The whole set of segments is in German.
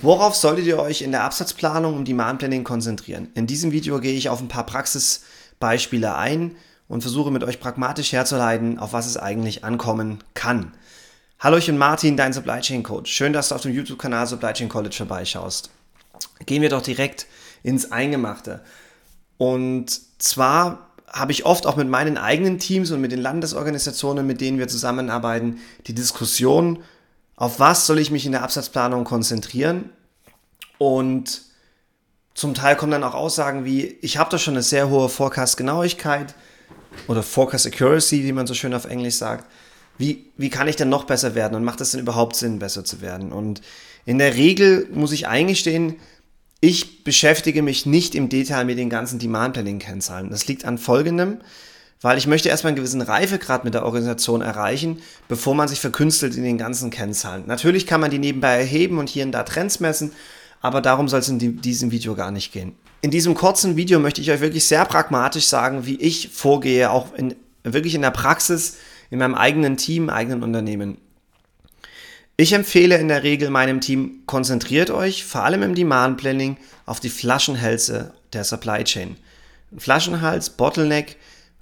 Worauf solltet ihr euch in der Absatzplanung und Demand Planning konzentrieren? In diesem Video gehe ich auf ein paar Praxisbeispiele ein und versuche mit euch pragmatisch herzuleiten, auf was es eigentlich ankommen kann. Hallo, ich bin Martin, dein Supply Chain Coach. Schön, dass du auf dem YouTube-Kanal Supply Chain College vorbeischaust. Gehen wir doch direkt ins Eingemachte. Und zwar habe ich oft auch mit meinen eigenen Teams und mit den Landesorganisationen, mit denen wir zusammenarbeiten, die Diskussion, auf was soll ich mich in der Absatzplanung konzentrieren? Und zum Teil kommen dann auch Aussagen wie, ich habe da schon eine sehr hohe Forecast-Genauigkeit oder Forecast Accuracy, wie man so schön auf Englisch sagt. Wie, wie kann ich denn noch besser werden und macht es denn überhaupt Sinn, besser zu werden? Und in der Regel muss ich eingestehen, ich beschäftige mich nicht im Detail mit den ganzen Demand-Planning-Kennzahlen. Das liegt an folgendem, weil ich möchte erstmal einen gewissen Reifegrad mit der Organisation erreichen, bevor man sich verkünstelt in den ganzen Kennzahlen. Natürlich kann man die nebenbei erheben und hier und da Trends messen, aber darum soll es in diesem Video gar nicht gehen. In diesem kurzen Video möchte ich euch wirklich sehr pragmatisch sagen, wie ich vorgehe, auch in, wirklich in der Praxis, in meinem eigenen Team, eigenen Unternehmen. Ich empfehle in der Regel meinem Team, konzentriert euch vor allem im Demand Planning auf die Flaschenhälse der Supply Chain. Flaschenhals, Bottleneck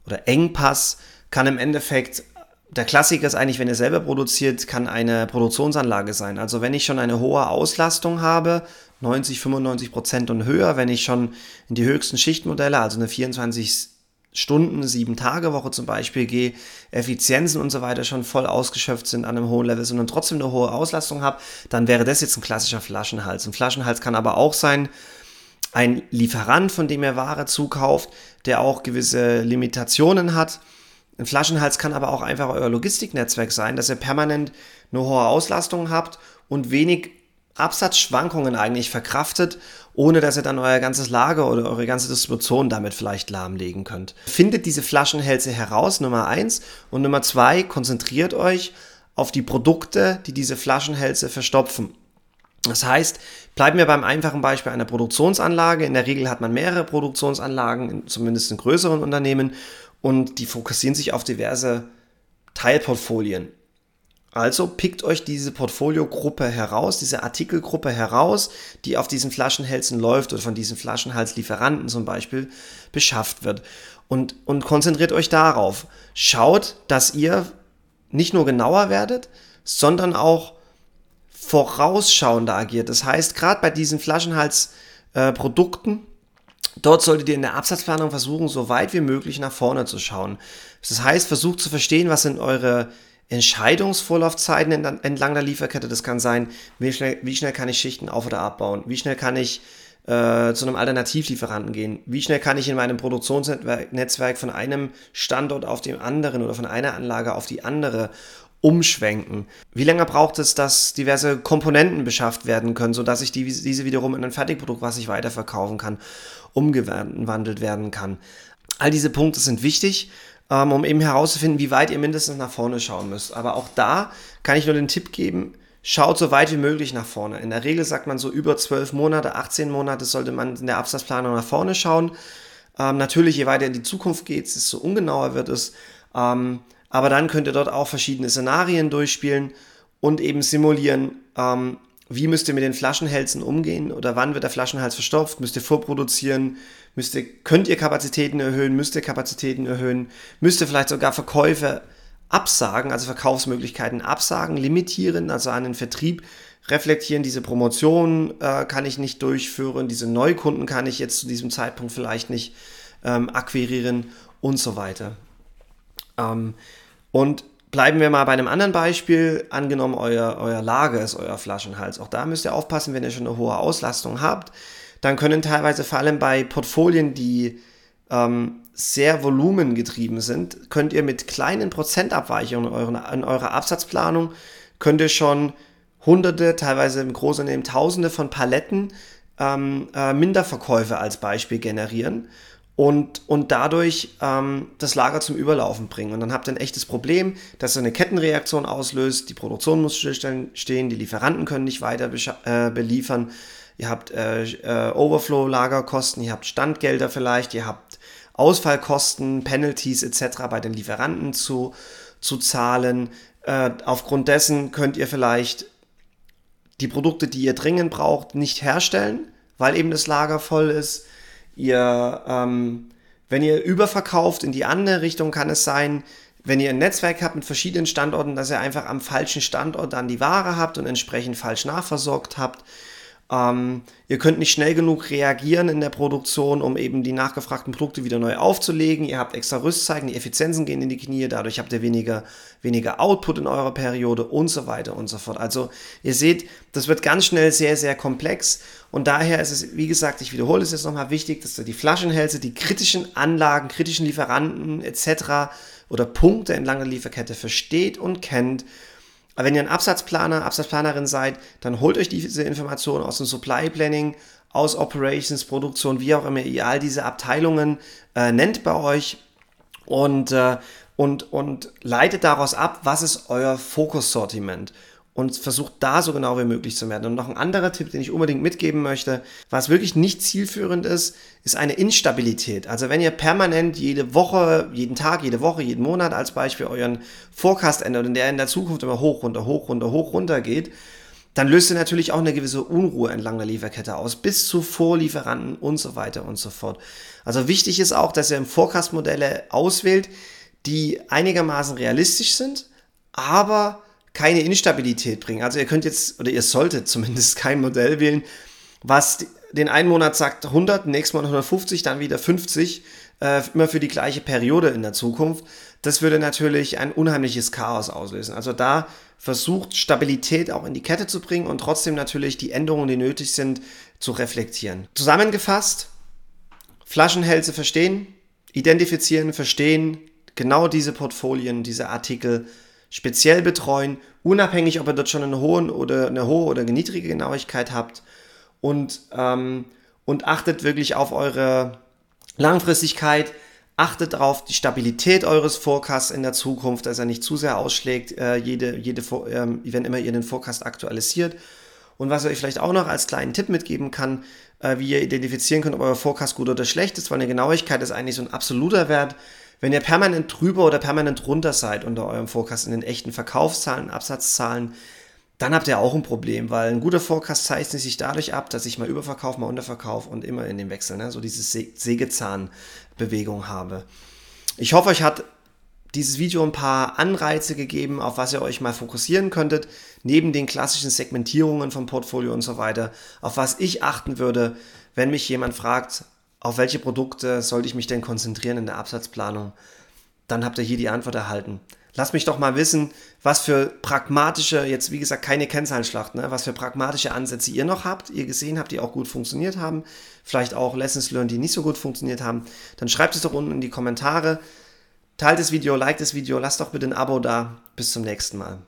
oder Engpass kann im Endeffekt, der Klassiker ist eigentlich, wenn ihr selber produziert, kann eine Produktionsanlage sein. Also wenn ich schon eine hohe Auslastung habe, 90, 95 Prozent und höher, wenn ich schon in die höchsten Schichtmodelle, also eine 24 Stunden, sieben Tage Woche zum Beispiel gehe, Effizienzen und so weiter schon voll ausgeschöpft sind an einem hohen Level sind und trotzdem eine hohe Auslastung habe, dann wäre das jetzt ein klassischer Flaschenhals. Ein Flaschenhals kann aber auch sein, ein Lieferant, von dem ihr Ware zukauft, der auch gewisse Limitationen hat. Ein Flaschenhals kann aber auch einfach euer Logistiknetzwerk sein, dass ihr permanent eine hohe Auslastung habt und wenig Absatzschwankungen eigentlich verkraftet, ohne dass ihr dann euer ganzes Lager oder eure ganze Distribution damit vielleicht lahmlegen könnt. Findet diese Flaschenhälse heraus, Nummer eins Und Nummer zwei konzentriert euch auf die Produkte, die diese Flaschenhälse verstopfen. Das heißt, bleiben wir beim einfachen Beispiel einer Produktionsanlage. In der Regel hat man mehrere Produktionsanlagen, zumindest in größeren Unternehmen, und die fokussieren sich auf diverse Teilportfolien. Also pickt euch diese Portfoliogruppe heraus, diese Artikelgruppe heraus, die auf diesen Flaschenhälsen läuft oder von diesen Flaschenhalslieferanten zum Beispiel beschafft wird. Und, und konzentriert euch darauf. Schaut, dass ihr nicht nur genauer werdet, sondern auch vorausschauender agiert. Das heißt, gerade bei diesen Flaschenhalsprodukten, äh, Dort solltet ihr in der Absatzplanung versuchen, so weit wie möglich nach vorne zu schauen. Das heißt, versucht zu verstehen, was sind eure Entscheidungsvorlaufzeiten entlang der Lieferkette. Das kann sein, wie schnell, wie schnell kann ich Schichten auf- oder abbauen? Wie schnell kann ich äh, zu einem Alternativlieferanten gehen? Wie schnell kann ich in meinem Produktionsnetzwerk von einem Standort auf den anderen oder von einer Anlage auf die andere umschwenken? Wie lange braucht es, dass diverse Komponenten beschafft werden können, sodass ich die, diese wiederum in ein Fertigprodukt, was ich weiterverkaufen kann, umgewandelt werden kann? All diese Punkte sind wichtig ähm, um eben herauszufinden, wie weit ihr mindestens nach vorne schauen müsst. Aber auch da kann ich nur den Tipp geben, schaut so weit wie möglich nach vorne. In der Regel sagt man so über 12 Monate, 18 Monate sollte man in der Absatzplanung nach vorne schauen. Ähm, natürlich, je weiter in die Zukunft geht, desto ungenauer wird es. Ähm, aber dann könnt ihr dort auch verschiedene Szenarien durchspielen und eben simulieren, ähm, wie müsst ihr mit den Flaschenhälsen umgehen oder wann wird der Flaschenhals verstopft? Müsst ihr vorproduzieren? Müsst ihr, könnt ihr Kapazitäten erhöhen? Müsst ihr Kapazitäten erhöhen? Müsst ihr vielleicht sogar Verkäufe absagen, also Verkaufsmöglichkeiten absagen, limitieren, also an den Vertrieb reflektieren, diese Promotion äh, kann ich nicht durchführen, diese Neukunden kann ich jetzt zu diesem Zeitpunkt vielleicht nicht ähm, akquirieren und so weiter. Ähm, und Bleiben wir mal bei einem anderen Beispiel. Angenommen, euer, euer Lager ist euer Flaschenhals. Auch da müsst ihr aufpassen, wenn ihr schon eine hohe Auslastung habt. Dann können teilweise vor allem bei Portfolien, die ähm, sehr volumengetrieben sind, könnt ihr mit kleinen Prozentabweichungen in, euren, in eurer Absatzplanung, könnt ihr schon hunderte, teilweise im Großunternehmen tausende von Paletten ähm, äh, Minderverkäufe als Beispiel generieren und, und dadurch ähm, das Lager zum Überlaufen bringen. Und dann habt ihr ein echtes Problem, dass ihr eine Kettenreaktion auslöst, die Produktion muss stillstehen, die Lieferanten können nicht weiter äh, beliefern, ihr habt äh, äh, Overflow-Lagerkosten, ihr habt Standgelder vielleicht, ihr habt Ausfallkosten, Penalties etc. bei den Lieferanten zu, zu zahlen. Äh, aufgrund dessen könnt ihr vielleicht die Produkte, die ihr dringend braucht, nicht herstellen, weil eben das Lager voll ist. Ihr, ähm, wenn ihr überverkauft in die andere Richtung, kann es sein, wenn ihr ein Netzwerk habt mit verschiedenen Standorten, dass ihr einfach am falschen Standort dann die Ware habt und entsprechend falsch nachversorgt habt. Ähm, ihr könnt nicht schnell genug reagieren in der Produktion, um eben die nachgefragten Produkte wieder neu aufzulegen. Ihr habt extra Rüstzeiten, die Effizienzen gehen in die Knie, dadurch habt ihr weniger, weniger Output in eurer Periode und so weiter und so fort. Also ihr seht, das wird ganz schnell sehr, sehr komplex und daher ist es, wie gesagt, ich wiederhole es jetzt nochmal wichtig, dass ihr die Flaschenhälse, die kritischen Anlagen, kritischen Lieferanten etc. oder Punkte entlang der Lieferkette versteht und kennt aber wenn ihr ein Absatzplaner, Absatzplanerin seid, dann holt euch diese Informationen aus dem Supply Planning, aus Operations, Produktion, wie auch immer ihr all diese Abteilungen äh, nennt bei euch und, äh, und, und leitet daraus ab, was ist euer Fokussortiment und versucht da so genau wie möglich zu werden. Und noch ein anderer Tipp, den ich unbedingt mitgeben möchte, was wirklich nicht zielführend ist, ist eine Instabilität. Also wenn ihr permanent jede Woche, jeden Tag, jede Woche, jeden Monat als Beispiel euren Forecast ändert und der in der Zukunft immer hoch, runter, hoch, runter, hoch, runter geht, dann löst ihr natürlich auch eine gewisse Unruhe entlang der Lieferkette aus, bis zu Vorlieferanten und so weiter und so fort. Also wichtig ist auch, dass ihr im Forecast Modelle auswählt, die einigermaßen realistisch sind, aber keine Instabilität bringen. Also ihr könnt jetzt, oder ihr solltet zumindest kein Modell wählen, was den einen Monat sagt 100, nächsten Monat 150, dann wieder 50, äh, immer für die gleiche Periode in der Zukunft. Das würde natürlich ein unheimliches Chaos auslösen. Also da versucht Stabilität auch in die Kette zu bringen und trotzdem natürlich die Änderungen, die nötig sind, zu reflektieren. Zusammengefasst, Flaschenhälse verstehen, identifizieren, verstehen, genau diese Portfolien, diese Artikel speziell betreuen, unabhängig, ob ihr dort schon eine hohe oder eine hohe oder niedrige Genauigkeit habt und, ähm, und achtet wirklich auf eure Langfristigkeit, achtet darauf die Stabilität eures Forecasts in der Zukunft, dass er nicht zu sehr ausschlägt, äh, jede, jede, äh, wenn immer ihr den Forecast aktualisiert. Und was ich euch vielleicht auch noch als kleinen Tipp mitgeben kann, äh, wie ihr identifizieren könnt, ob euer Forecast gut oder schlecht ist, weil eine Genauigkeit ist eigentlich so ein absoluter Wert. Wenn ihr permanent drüber oder permanent runter seid unter eurem Forecast in den echten Verkaufszahlen, Absatzzahlen, dann habt ihr auch ein Problem, weil ein guter Forecast zeichnet sich dadurch ab, dass ich mal Überverkauf, mal Unterverkauf und immer in den Wechsel, ne, so diese Sägezahnbewegung habe. Ich hoffe, euch hat dieses Video ein paar Anreize gegeben, auf was ihr euch mal fokussieren könntet, neben den klassischen Segmentierungen vom Portfolio und so weiter, auf was ich achten würde, wenn mich jemand fragt, auf welche Produkte sollte ich mich denn konzentrieren in der Absatzplanung, dann habt ihr hier die Antwort erhalten. Lasst mich doch mal wissen, was für pragmatische, jetzt wie gesagt keine Kennzahlenschlacht, ne, was für pragmatische Ansätze ihr noch habt, ihr gesehen habt, die auch gut funktioniert haben, vielleicht auch Lessons learned, die nicht so gut funktioniert haben. Dann schreibt es doch unten in die Kommentare, teilt das Video, liked das Video, lasst doch bitte ein Abo da. Bis zum nächsten Mal.